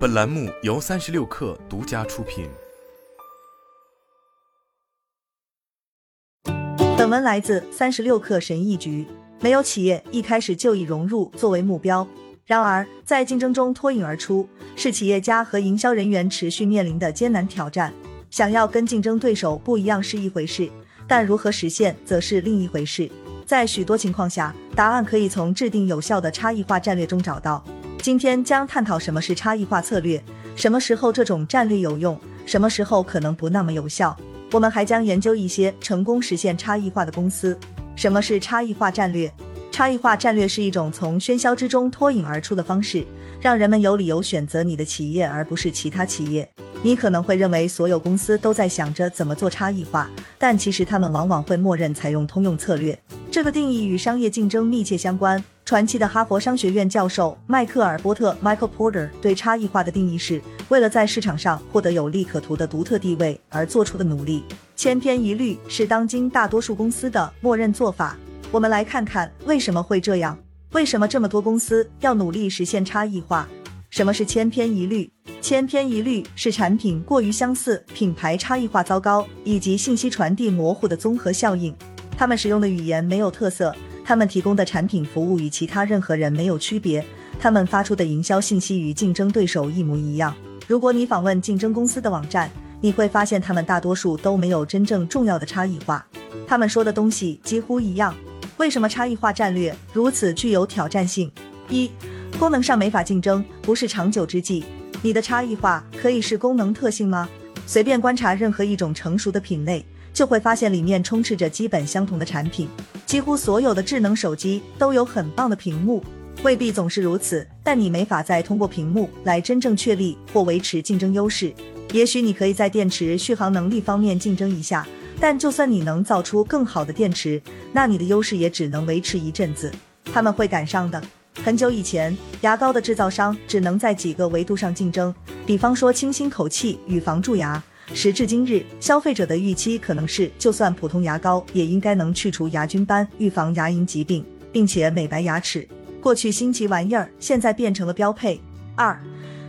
本栏目由三十六氪独家出品。本文来自三十六氪神译局。没有企业一开始就以融入作为目标，然而在竞争中脱颖而出，是企业家和营销人员持续面临的艰难挑战。想要跟竞争对手不一样是一回事，但如何实现则是另一回事。在许多情况下，答案可以从制定有效的差异化战略中找到。今天将探讨什么是差异化策略，什么时候这种战略有用，什么时候可能不那么有效。我们还将研究一些成功实现差异化的公司。什么是差异化战略？差异化战略是一种从喧嚣之中脱颖而出的方式，让人们有理由选择你的企业而不是其他企业。你可能会认为所有公司都在想着怎么做差异化，但其实他们往往会默认采用通用策略。这个定义与商业竞争密切相关。传奇的哈佛商学院教授迈克尔·波特 （Michael Porter） 对差异化的定义是为了在市场上获得有利可图的独特地位而做出的努力。千篇一律是当今大多数公司的默认做法。我们来看看为什么会这样？为什么这么多公司要努力实现差异化？什么是千篇一律？千篇一律是产品过于相似、品牌差异化糟糕以及信息传递模糊的综合效应。他们使用的语言没有特色，他们提供的产品服务与其他任何人没有区别，他们发出的营销信息与竞争对手一模一样。如果你访问竞争公司的网站，你会发现，他们大多数都没有真正重要的差异化，他们说的东西几乎一样。为什么差异化战略如此具有挑战性？一、功能上没法竞争，不是长久之计。你的差异化可以是功能特性吗？随便观察任何一种成熟的品类，就会发现里面充斥着基本相同的产品。几乎所有的智能手机都有很棒的屏幕，未必总是如此，但你没法再通过屏幕来真正确立或维持竞争优势。也许你可以在电池续航能力方面竞争一下，但就算你能造出更好的电池，那你的优势也只能维持一阵子。他们会赶上的。很久以前，牙膏的制造商只能在几个维度上竞争，比方说清新口气与防蛀牙。时至今日，消费者的预期可能是，就算普通牙膏也应该能去除牙菌斑、预防牙龈疾病，并且美白牙齿。过去新奇玩意儿，现在变成了标配。二，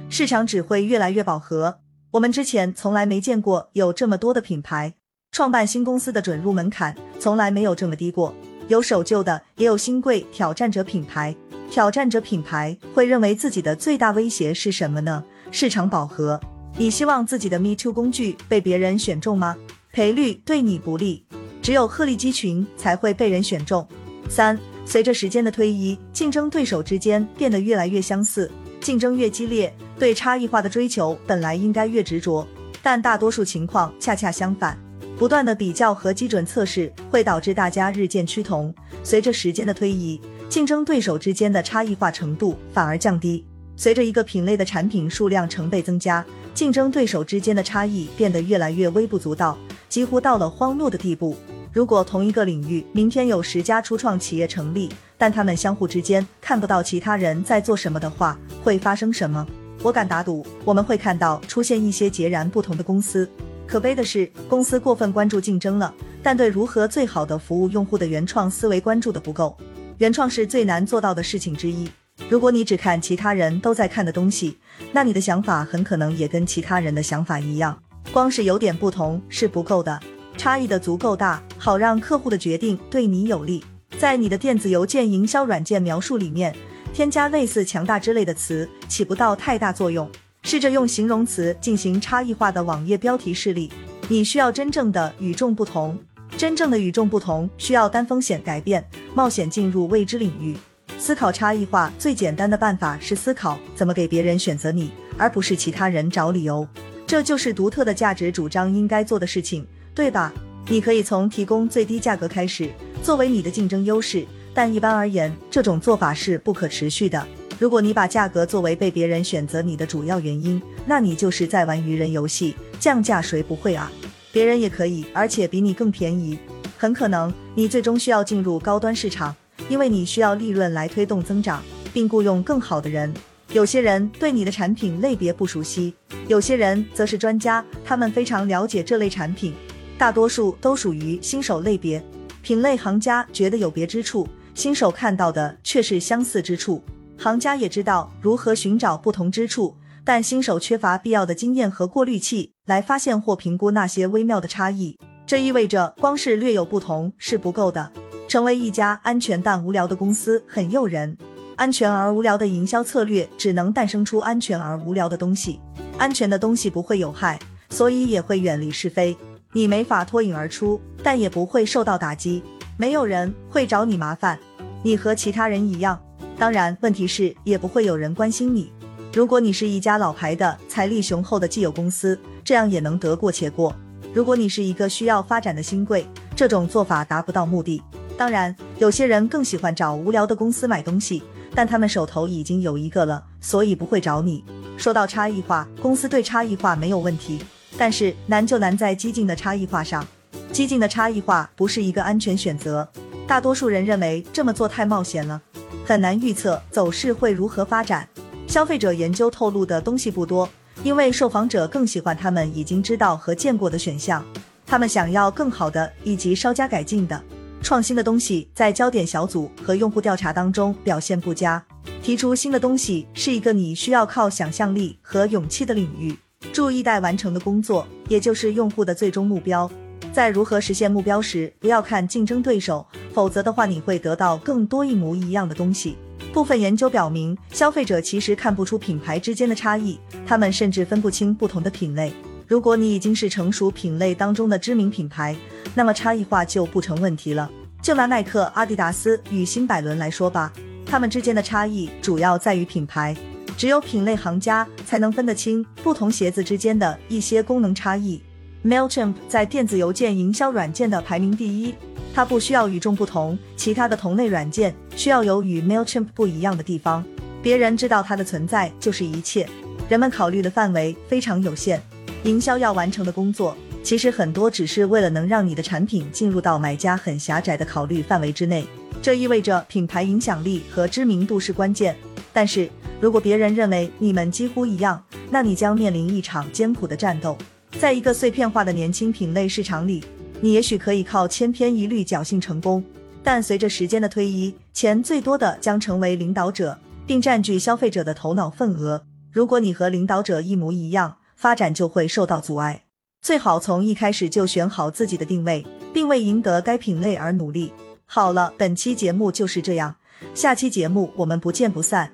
市场只会越来越饱和。我们之前从来没见过有这么多的品牌，创办新公司的准入门槛从来没有这么低过。有守旧的，也有新贵挑战者品牌。挑战者品牌会认为自己的最大威胁是什么呢？市场饱和。你希望自己的 Me Too 工具被别人选中吗？赔率对你不利，只有鹤立鸡群才会被人选中。三，随着时间的推移，竞争对手之间变得越来越相似。竞争越激烈，对差异化的追求本来应该越执着，但大多数情况恰恰相反。不断的比较和基准测试会导致大家日渐趋同。随着时间的推移，竞争对手之间的差异化程度反而降低。随着一个品类的产品数量成倍增加，竞争对手之间的差异变得越来越微不足道，几乎到了荒谬的地步。如果同一个领域明天有十家初创企业成立，但他们相互之间看不到其他人在做什么的话，会发生什么？我敢打赌，我们会看到出现一些截然不同的公司。可悲的是，公司过分关注竞争了，但对如何最好的服务用户的原创思维关注的不够。原创是最难做到的事情之一。如果你只看其他人都在看的东西，那你的想法很可能也跟其他人的想法一样。光是有点不同是不够的。差异的足够大，好让客户的决定对你有利。在你的电子邮件营销软件描述里面，添加类似“强大”之类的词起不到太大作用。试着用形容词进行差异化的网页标题示例。你需要真正的与众不同。真正的与众不同需要担风险改变，冒险进入未知领域。思考差异化最简单的办法是思考怎么给别人选择你，而不是其他人找理由。这就是独特的价值主张应该做的事情。对吧？你可以从提供最低价格开始，作为你的竞争优势。但一般而言，这种做法是不可持续的。如果你把价格作为被别人选择你的主要原因，那你就是在玩愚人游戏。降价谁不会啊？别人也可以，而且比你更便宜。很可能你最终需要进入高端市场，因为你需要利润来推动增长，并雇佣更好的人。有些人对你的产品类别不熟悉，有些人则是专家，他们非常了解这类产品。大多数都属于新手类别，品类行家觉得有别之处，新手看到的却是相似之处。行家也知道如何寻找不同之处，但新手缺乏必要的经验和过滤器来发现或评估那些微妙的差异。这意味着光是略有不同是不够的。成为一家安全但无聊的公司很诱人，安全而无聊的营销策略只能诞生出安全而无聊的东西。安全的东西不会有害，所以也会远离是非。你没法脱颖而出，但也不会受到打击。没有人会找你麻烦，你和其他人一样。当然，问题是也不会有人关心你。如果你是一家老牌的、财力雄厚的既有公司，这样也能得过且过。如果你是一个需要发展的新贵，这种做法达不到目的。当然，有些人更喜欢找无聊的公司买东西，但他们手头已经有一个了，所以不会找你。说到差异化，公司对差异化没有问题，但是难就难在激进的差异化上。激进的差异化不是一个安全选择，大多数人认为这么做太冒险了，很难预测走势会如何发展。消费者研究透露的东西不多，因为受访者更喜欢他们已经知道和见过的选项，他们想要更好的以及稍加改进的。创新的东西在焦点小组和用户调查当中表现不佳。提出新的东西是一个你需要靠想象力和勇气的领域。注意待完成的工作，也就是用户的最终目标。在如何实现目标时，不要看竞争对手，否则的话你会得到更多一模一样的东西。部分研究表明，消费者其实看不出品牌之间的差异，他们甚至分不清不同的品类。如果你已经是成熟品类当中的知名品牌，那么差异化就不成问题了。就拿耐克、阿迪达斯与新百伦来说吧，它们之间的差异主要在于品牌。只有品类行家才能分得清不同鞋子之间的一些功能差异。Mailchimp 在电子邮件营销软件的排名第一，它不需要与众不同，其他的同类软件需要有与 Mailchimp 不一样的地方。别人知道它的存在就是一切，人们考虑的范围非常有限。营销要完成的工作，其实很多只是为了能让你的产品进入到买家很狭窄的考虑范围之内。这意味着品牌影响力和知名度是关键。但是如果别人认为你们几乎一样，那你将面临一场艰苦的战斗。在一个碎片化的年轻品类市场里，你也许可以靠千篇一律侥幸成功，但随着时间的推移，钱最多的将成为领导者，并占据消费者的头脑份额。如果你和领导者一模一样，发展就会受到阻碍。最好从一开始就选好自己的定位，并为赢得该品类而努力。好了，本期节目就是这样，下期节目我们不见不散。